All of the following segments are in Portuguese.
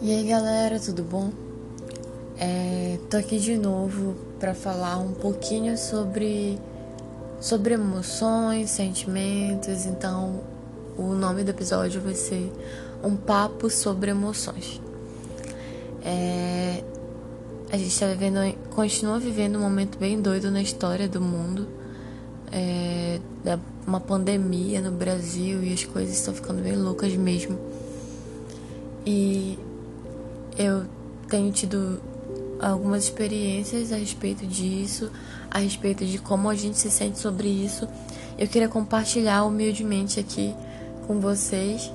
E aí galera, tudo bom? É, tô aqui de novo para falar um pouquinho sobre sobre emoções, sentimentos. Então, o nome do episódio vai ser um papo sobre emoções. É, a gente está vivendo, continua vivendo um momento bem doido na história do mundo. É, uma pandemia no Brasil e as coisas estão ficando bem loucas mesmo. E eu tenho tido algumas experiências a respeito disso, a respeito de como a gente se sente sobre isso. Eu queria compartilhar humildemente aqui com vocês.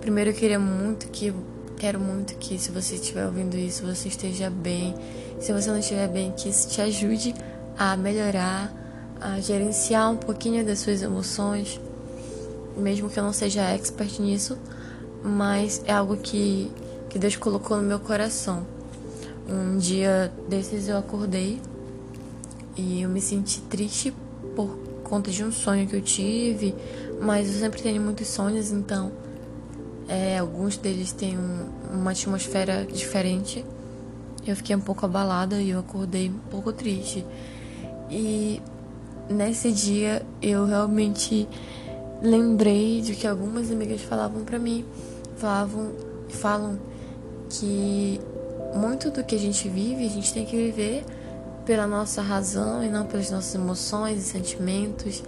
Primeiro eu queria muito que quero muito que se você estiver ouvindo isso, você esteja bem. Se você não estiver bem, que isso te ajude a melhorar, a gerenciar um pouquinho das suas emoções, mesmo que eu não seja expert nisso, mas é algo que que Deus colocou no meu coração. Um dia desses eu acordei e eu me senti triste por conta de um sonho que eu tive, mas eu sempre tenho muitos sonhos, então é, alguns deles têm um, uma atmosfera diferente. Eu fiquei um pouco abalada e eu acordei um pouco triste. E nesse dia eu realmente lembrei de que algumas amigas falavam para mim, falavam, falam que muito do que a gente vive, a gente tem que viver pela nossa razão e não pelas nossas emoções e sentimentos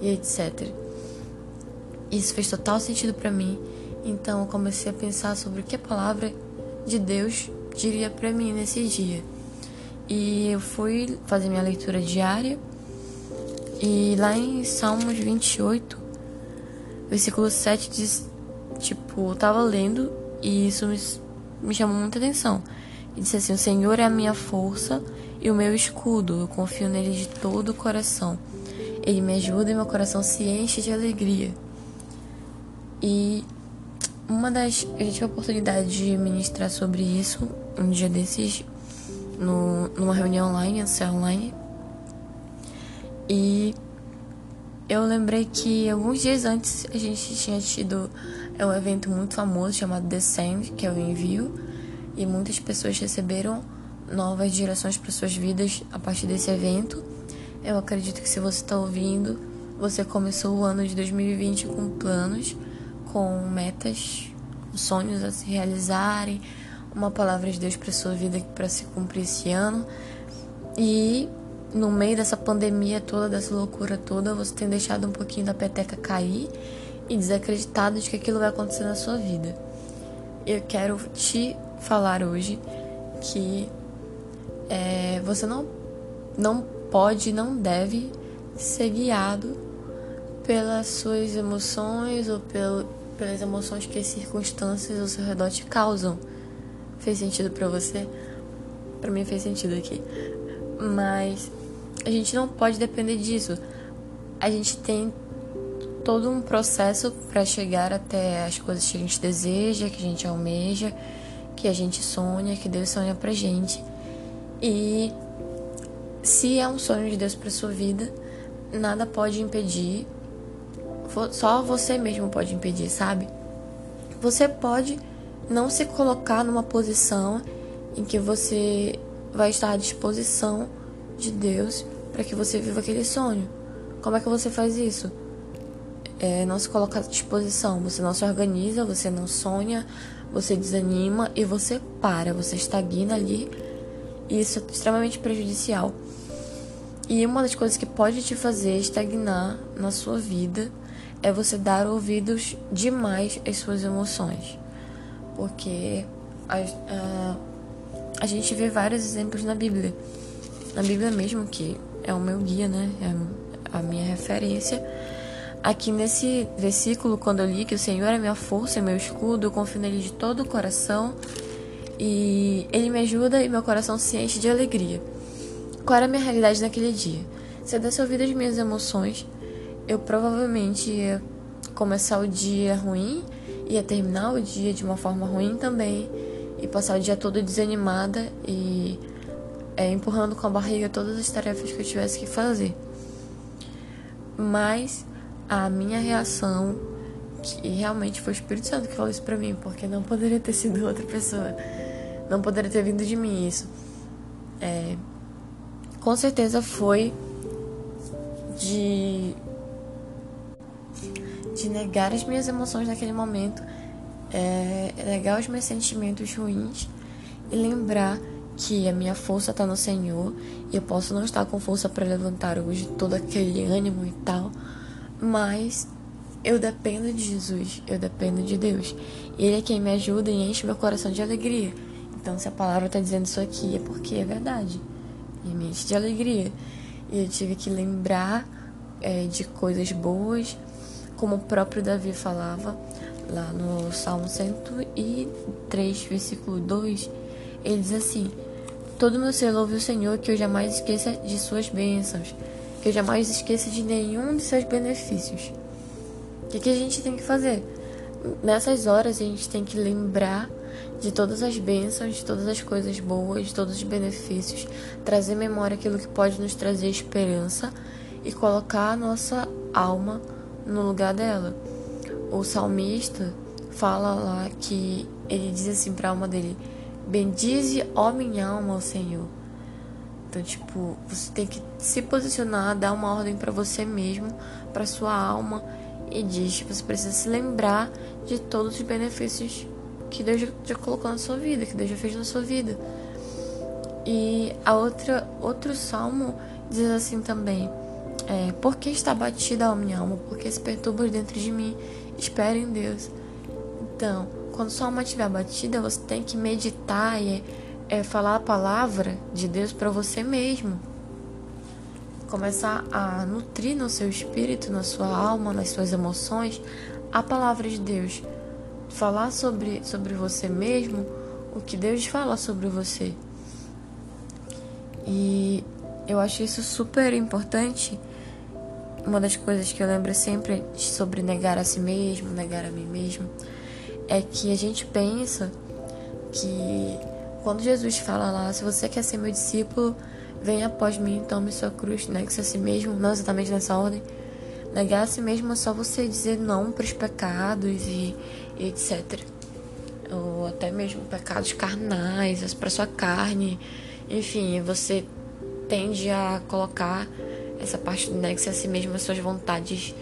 e etc. Isso fez total sentido para mim. Então eu comecei a pensar sobre o que a palavra de Deus diria para mim nesse dia. E eu fui fazer minha leitura diária. E lá em Salmos 28, versículo 7 diz, tipo, eu tava lendo e isso me me chamou muita atenção. E disse assim: O Senhor é a minha força e o meu escudo. Eu confio nele de todo o coração. Ele me ajuda e meu coração se enche de alegria. E uma das. Eu tive a oportunidade de ministrar sobre isso um dia desses, no, numa reunião online, a online. E eu lembrei que alguns dias antes a gente tinha tido é um evento muito famoso chamado Descend, que é o envio, e muitas pessoas receberam novas direções para suas vidas a partir desse evento. Eu acredito que se você está ouvindo, você começou o ano de 2020 com planos, com metas, sonhos a se realizarem, uma palavra de Deus para sua vida para se cumprir esse ano. E no meio dessa pandemia toda, dessa loucura toda, você tem deixado um pouquinho da peteca cair e desacreditado de que aquilo vai acontecer na sua vida. Eu quero te falar hoje que é, você não, não pode, não deve ser guiado pelas suas emoções ou pelo, pelas emoções que as circunstâncias ao seu redor te causam. Fez sentido para você? Para mim fez sentido aqui. Mas a gente não pode depender disso. A gente tem todo um processo para chegar até as coisas que a gente deseja, que a gente almeja, que a gente sonha, que Deus sonha pra gente. E se é um sonho de Deus para sua vida, nada pode impedir. Só você mesmo pode impedir, sabe? Você pode não se colocar numa posição em que você vai estar à disposição de Deus para que você viva aquele sonho. Como é que você faz isso? É, não se coloca à disposição, você não se organiza, você não sonha, você desanima e você para, você estagna ali. E isso é extremamente prejudicial. E uma das coisas que pode te fazer estagnar na sua vida é você dar ouvidos demais às suas emoções. Porque a, a, a gente vê vários exemplos na Bíblia. Na Bíblia mesmo, que é o meu guia, né? É a minha referência. Aqui nesse versículo, quando eu li que o Senhor é minha força e meu escudo, eu confio nele de todo o coração e ele me ajuda e meu coração se enche de alegria. Qual era a minha realidade naquele dia? Se eu desse ouvido às minhas emoções, eu provavelmente ia começar o dia ruim, ia terminar o dia de uma forma ruim também, e passar o dia todo desanimada e é, empurrando com a barriga todas as tarefas que eu tivesse que fazer. Mas a minha reação, que realmente foi o Espírito Santo que falou isso pra mim, porque não poderia ter sido outra pessoa. Não poderia ter vindo de mim isso. É, com certeza foi de de negar as minhas emoções naquele momento, é, negar os meus sentimentos ruins e lembrar que a minha força está no Senhor e eu posso não estar com força para levantar hoje todo aquele ânimo e tal, mas eu dependo de Jesus, eu dependo de Deus. Ele é quem me ajuda e enche meu coração de alegria. Então, se a palavra está dizendo isso aqui, é porque é verdade. E me enche de alegria. E eu tive que lembrar é, de coisas boas, como o próprio Davi falava lá no Salmo 103, versículo 2. Ele diz assim: Todo meu ser louve o Senhor, que eu jamais esqueça de suas bênçãos que eu jamais esqueça de nenhum de seus benefícios. O que, que a gente tem que fazer? Nessas horas a gente tem que lembrar de todas as bênçãos, de todas as coisas boas, de todos os benefícios, trazer memória aquilo que pode nos trazer esperança e colocar a nossa alma no lugar dela. O salmista fala lá que ele diz assim para a alma dele: Bendize, ó minha alma, ao Senhor. Então, tipo, você tem que se posicionar, dar uma ordem para você mesmo, para sua alma e diz que você precisa se lembrar de todos os benefícios que Deus já colocou na sua vida, que Deus já fez na sua vida. E a outra outro salmo diz assim também: é, Por que está batida a minha alma? Por que se perturba dentro de mim? Espere em Deus. Então, quando sua alma estiver batida, você tem que meditar e é falar a palavra de Deus para você mesmo. Começar a nutrir no seu espírito, na sua alma, nas suas emoções, a palavra de Deus. Falar sobre, sobre você mesmo o que Deus fala sobre você. E eu acho isso super importante. Uma das coisas que eu lembro sempre sobre negar a si mesmo, negar a mim mesmo, é que a gente pensa que quando Jesus fala lá, se você quer ser meu discípulo, venha após mim, tome sua cruz, negue-se a si mesmo, não exatamente nessa ordem. Negar a si mesmo é só você dizer não para os pecados e, e etc. Ou até mesmo pecados carnais, para sua carne. Enfim, você tende a colocar essa parte do negue-se a si mesmo, as suas vontades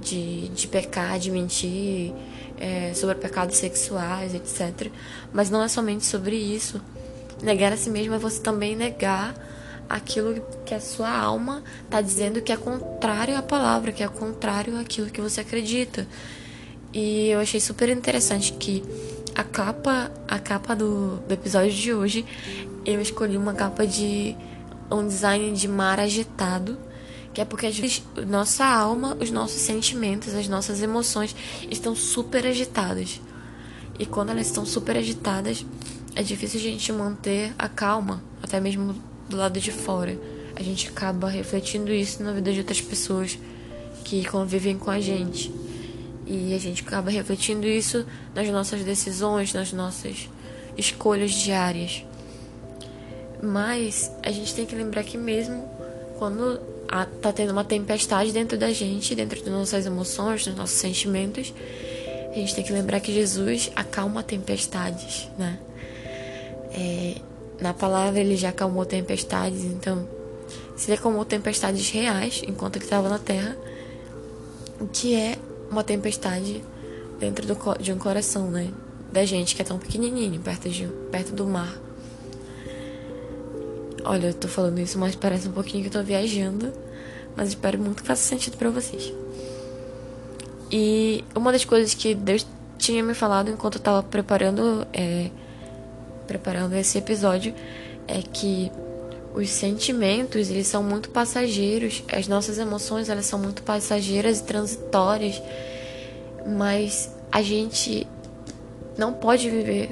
de, de pecar, de mentir, é, sobre pecados sexuais, etc. Mas não é somente sobre isso. Negar a si mesmo é você também negar aquilo que a sua alma está dizendo que é contrário à palavra, que é contrário àquilo que você acredita. E eu achei super interessante que a capa, a capa do, do episódio de hoje, eu escolhi uma capa de um design de mar agitado que é porque a nossa alma, os nossos sentimentos, as nossas emoções estão super agitadas. E quando elas estão super agitadas, é difícil a gente manter a calma, até mesmo do lado de fora. A gente acaba refletindo isso na vida de outras pessoas que convivem com a gente. E a gente acaba refletindo isso nas nossas decisões, nas nossas escolhas diárias. Mas a gente tem que lembrar que mesmo quando a, tá tendo uma tempestade dentro da gente, dentro das nossas emoções, dos nossos sentimentos. A gente tem que lembrar que Jesus acalma tempestades, né? É, na palavra ele já acalmou tempestades, então se ele acalmou tempestades reais enquanto ele estava na terra, o que é uma tempestade dentro do, de um coração, né? Da gente que é tão pequenininho, perto, de, perto do mar. Olha, eu tô falando isso, mas parece um pouquinho que eu tô viajando. Mas espero muito que faça sentido para vocês. E uma das coisas que Deus tinha me falado enquanto eu tava preparando, é, preparando esse episódio é que os sentimentos, eles são muito passageiros, as nossas emoções, elas são muito passageiras e transitórias, mas a gente não pode viver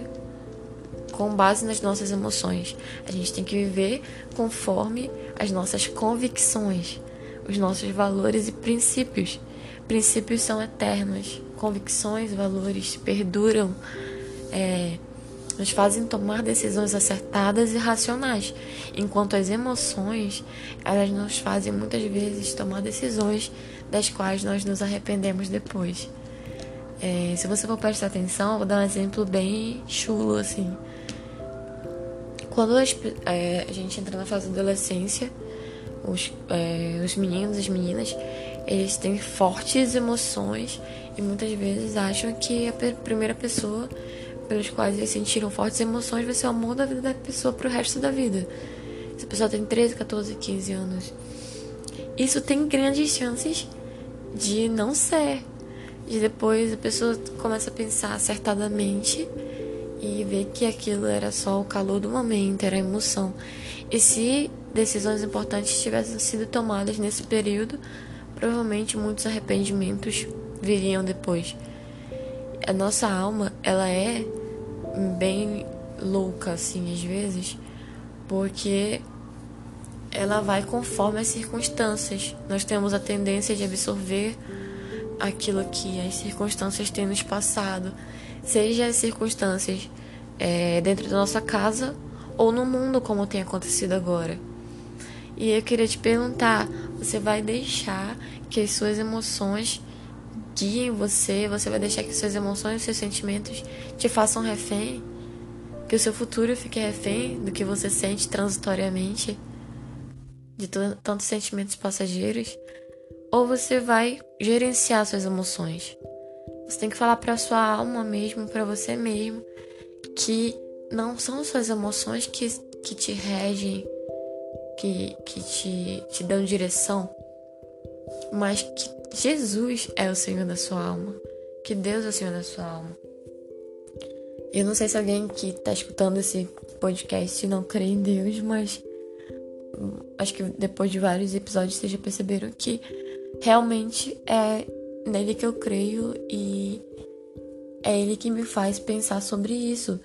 com base nas nossas emoções. A gente tem que viver conforme as nossas convicções, os nossos valores e princípios. Princípios são eternos, convicções, valores perduram. É, nos fazem tomar decisões acertadas e racionais, enquanto as emoções, elas nos fazem muitas vezes tomar decisões das quais nós nos arrependemos depois. É, se você for prestar atenção, eu vou dar um exemplo bem chulo assim. Quando as, é, a gente entra na fase da adolescência, os, é, os meninos e as meninas, eles têm fortes emoções e muitas vezes acham que a primeira pessoa pelos quais eles sentiram fortes emoções vai ser o amor da vida da pessoa pro resto da vida. Se a pessoa tem 13, 14, 15 anos. Isso tem grandes chances de não ser. De depois a pessoa começa a pensar acertadamente e ver que aquilo era só o calor do momento, era emoção. E se decisões importantes tivessem sido tomadas nesse período, provavelmente muitos arrependimentos viriam depois. A nossa alma, ela é bem louca assim às vezes, porque ela vai conforme as circunstâncias. Nós temos a tendência de absorver aquilo que as circunstâncias têm nos passado seja as circunstâncias é, dentro da nossa casa ou no mundo, como tem acontecido agora. E eu queria te perguntar: você vai deixar que as suas emoções guiem você? Você vai deixar que suas emoções, seus sentimentos te façam refém? Que o seu futuro fique refém do que você sente transitoriamente? De tantos sentimentos passageiros? Ou você vai gerenciar suas emoções? Você tem que falar para sua alma mesmo, para você mesmo, que não são suas emoções que, que te regem, que, que te, te dão direção, mas que Jesus é o Senhor da sua alma, que Deus é o Senhor da sua alma. Eu não sei se alguém que está escutando esse podcast não crê em Deus, mas acho que depois de vários episódios vocês já perceberam que realmente é nele que eu creio e é ele que me faz pensar sobre isso.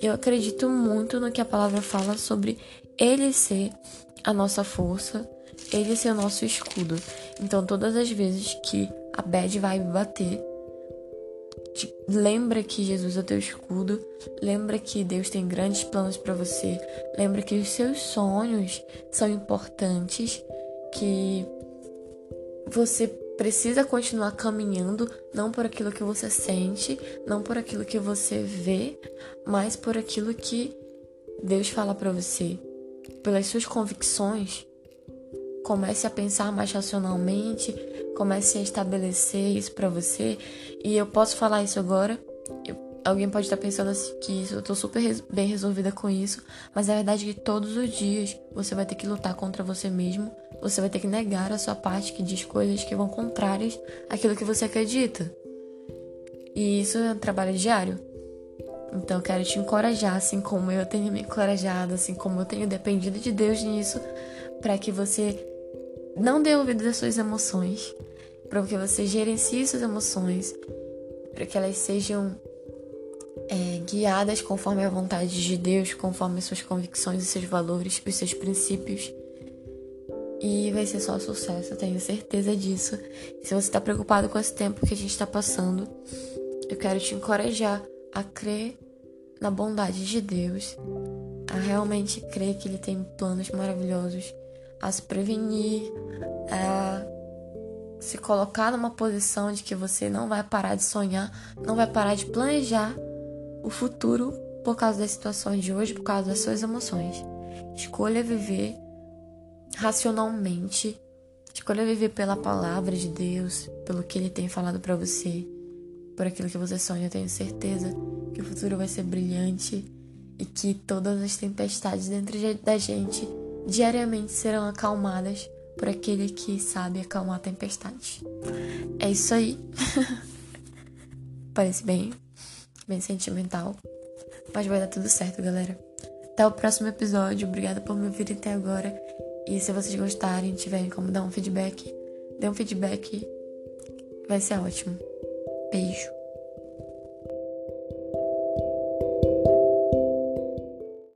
Eu acredito muito no que a palavra fala sobre ele ser a nossa força, ele ser o nosso escudo. Então, todas as vezes que a bad vai bater, lembra que Jesus é teu escudo, lembra que Deus tem grandes planos para você, lembra que os seus sonhos são importantes, que você precisa continuar caminhando, não por aquilo que você sente, não por aquilo que você vê, mas por aquilo que Deus fala para você, pelas suas convicções. Comece a pensar mais racionalmente, comece a estabelecer isso para você. E eu posso falar isso agora. Eu, alguém pode estar pensando assim, que isso, eu tô super res, bem resolvida com isso, mas a verdade é que todos os dias você vai ter que lutar contra você mesmo você vai ter que negar a sua parte que diz coisas que vão contrárias àquilo que você acredita. E isso é um trabalho diário. Então eu quero te encorajar, assim como eu tenho me encorajado, assim como eu tenho dependido de Deus nisso, para que você não dê ouvido às suas emoções, para que você gerencie suas emoções, para que elas sejam é, guiadas conforme a vontade de Deus, conforme as suas convicções e seus valores, os seus princípios. E vai ser só sucesso, eu tenho certeza disso. Se você está preocupado com esse tempo que a gente está passando, eu quero te encorajar a crer na bondade de Deus, a realmente crer que Ele tem planos maravilhosos, a se prevenir, a se colocar numa posição de que você não vai parar de sonhar, não vai parar de planejar o futuro por causa das situações de hoje, por causa das suas emoções. Escolha viver racionalmente. Escolha viver pela palavra de Deus, pelo que Ele tem falado para você, por aquilo que você sonha. Eu tenho certeza que o futuro vai ser brilhante e que todas as tempestades dentro da gente diariamente serão acalmadas por aquele que sabe acalmar tempestades. É isso aí. Parece bem, bem sentimental, mas vai dar tudo certo, galera. Até o próximo episódio. Obrigada por me ouvir até agora. E se vocês gostarem, tiverem como dar um feedback, dê um feedback, vai ser ótimo. Beijo.